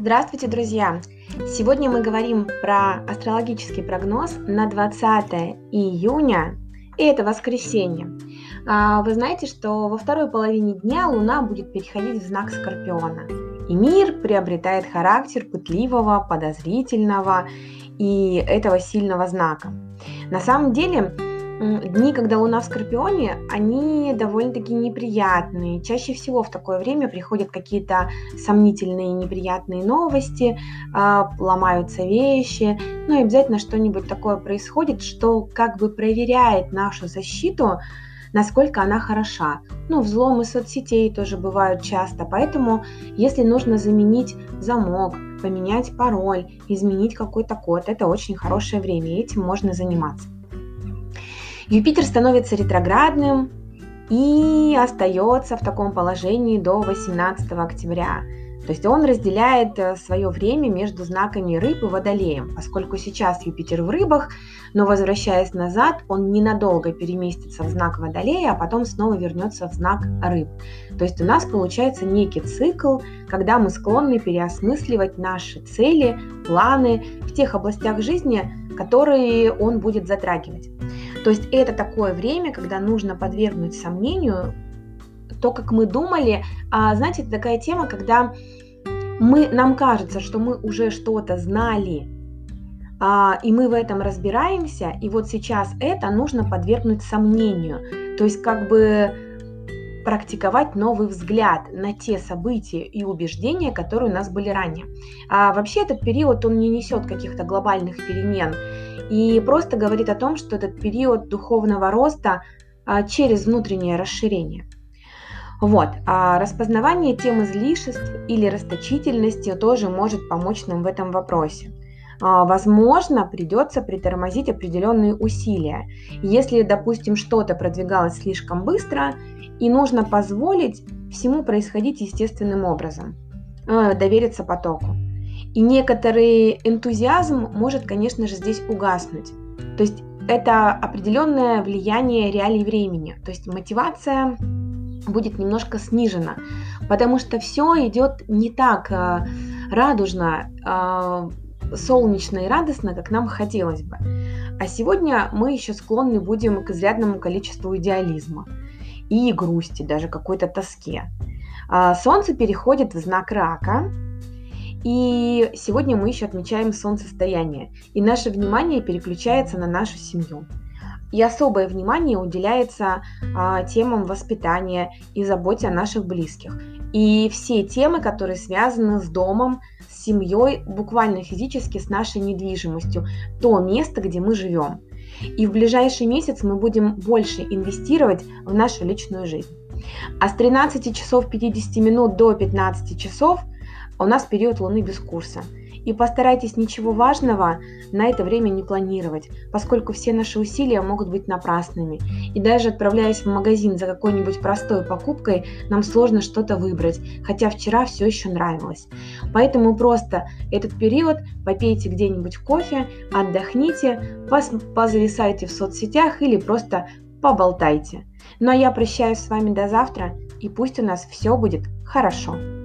Здравствуйте, друзья! Сегодня мы говорим про астрологический прогноз на 20 июня, и это воскресенье. А, вы знаете, что во второй половине дня Луна будет переходить в знак Скорпиона, и мир приобретает характер пытливого, подозрительного и этого сильного знака. На самом деле, дни, когда Луна в Скорпионе, они довольно-таки неприятные. Чаще всего в такое время приходят какие-то сомнительные неприятные новости, а, ломаются вещи, ну и обязательно что-нибудь такое происходит, что как бы проверяет нашу защиту, насколько она хороша. Ну, взломы соцсетей тоже бывают часто, поэтому если нужно заменить замок, поменять пароль, изменить какой-то код, это очень хорошее время, этим можно заниматься. Юпитер становится ретроградным и остается в таком положении до 18 октября. То есть он разделяет э, свое время между знаками рыб и водолеем, поскольку сейчас Юпитер в рыбах, но возвращаясь назад, он ненадолго переместится в знак водолея, а потом снова вернется в знак рыб. То есть у нас получается некий цикл, когда мы склонны переосмысливать наши цели, планы в тех областях жизни, которые он будет затрагивать. То есть это такое время, когда нужно подвергнуть сомнению то, как мы думали. А, знаете, это такая тема, когда мы, нам кажется, что мы уже что-то знали, а, и мы в этом разбираемся, и вот сейчас это нужно подвергнуть сомнению. То есть как бы практиковать новый взгляд на те события и убеждения, которые у нас были ранее. А вообще этот период, он не несет каких-то глобальных перемен и просто говорит о том, что этот период духовного роста а, через внутреннее расширение. Вот, а распознавание тем излишеств или расточительности тоже может помочь нам в этом вопросе. А, возможно, придется притормозить определенные усилия. Если, допустим, что-то продвигалось слишком быстро, и нужно позволить всему происходить естественным образом, а, довериться потоку. И некоторый энтузиазм может, конечно же, здесь угаснуть. То есть это определенное влияние реалий времени. То есть мотивация будет немножко снижена, потому что все идет не так э, радужно, э, солнечно и радостно, как нам хотелось бы. А сегодня мы еще склонны будем к изрядному количеству идеализма и грусти, даже какой-то тоске. А солнце переходит в знак рака, и сегодня мы еще отмечаем солнцестояние, и наше внимание переключается на нашу семью. И особое внимание уделяется а, темам воспитания и заботе о наших близких. И все темы, которые связаны с домом, с семьей, буквально физически с нашей недвижимостью, то место, где мы живем. И в ближайший месяц мы будем больше инвестировать в нашу личную жизнь. А с 13 часов 50 минут до 15 часов у нас период Луны без курса. И постарайтесь ничего важного на это время не планировать, поскольку все наши усилия могут быть напрасными. И даже отправляясь в магазин за какой-нибудь простой покупкой, нам сложно что-то выбрать, хотя вчера все еще нравилось. Поэтому просто этот период попейте где-нибудь кофе, отдохните, позависайте в соцсетях или просто поболтайте. Ну а я прощаюсь с вами до завтра, и пусть у нас все будет хорошо.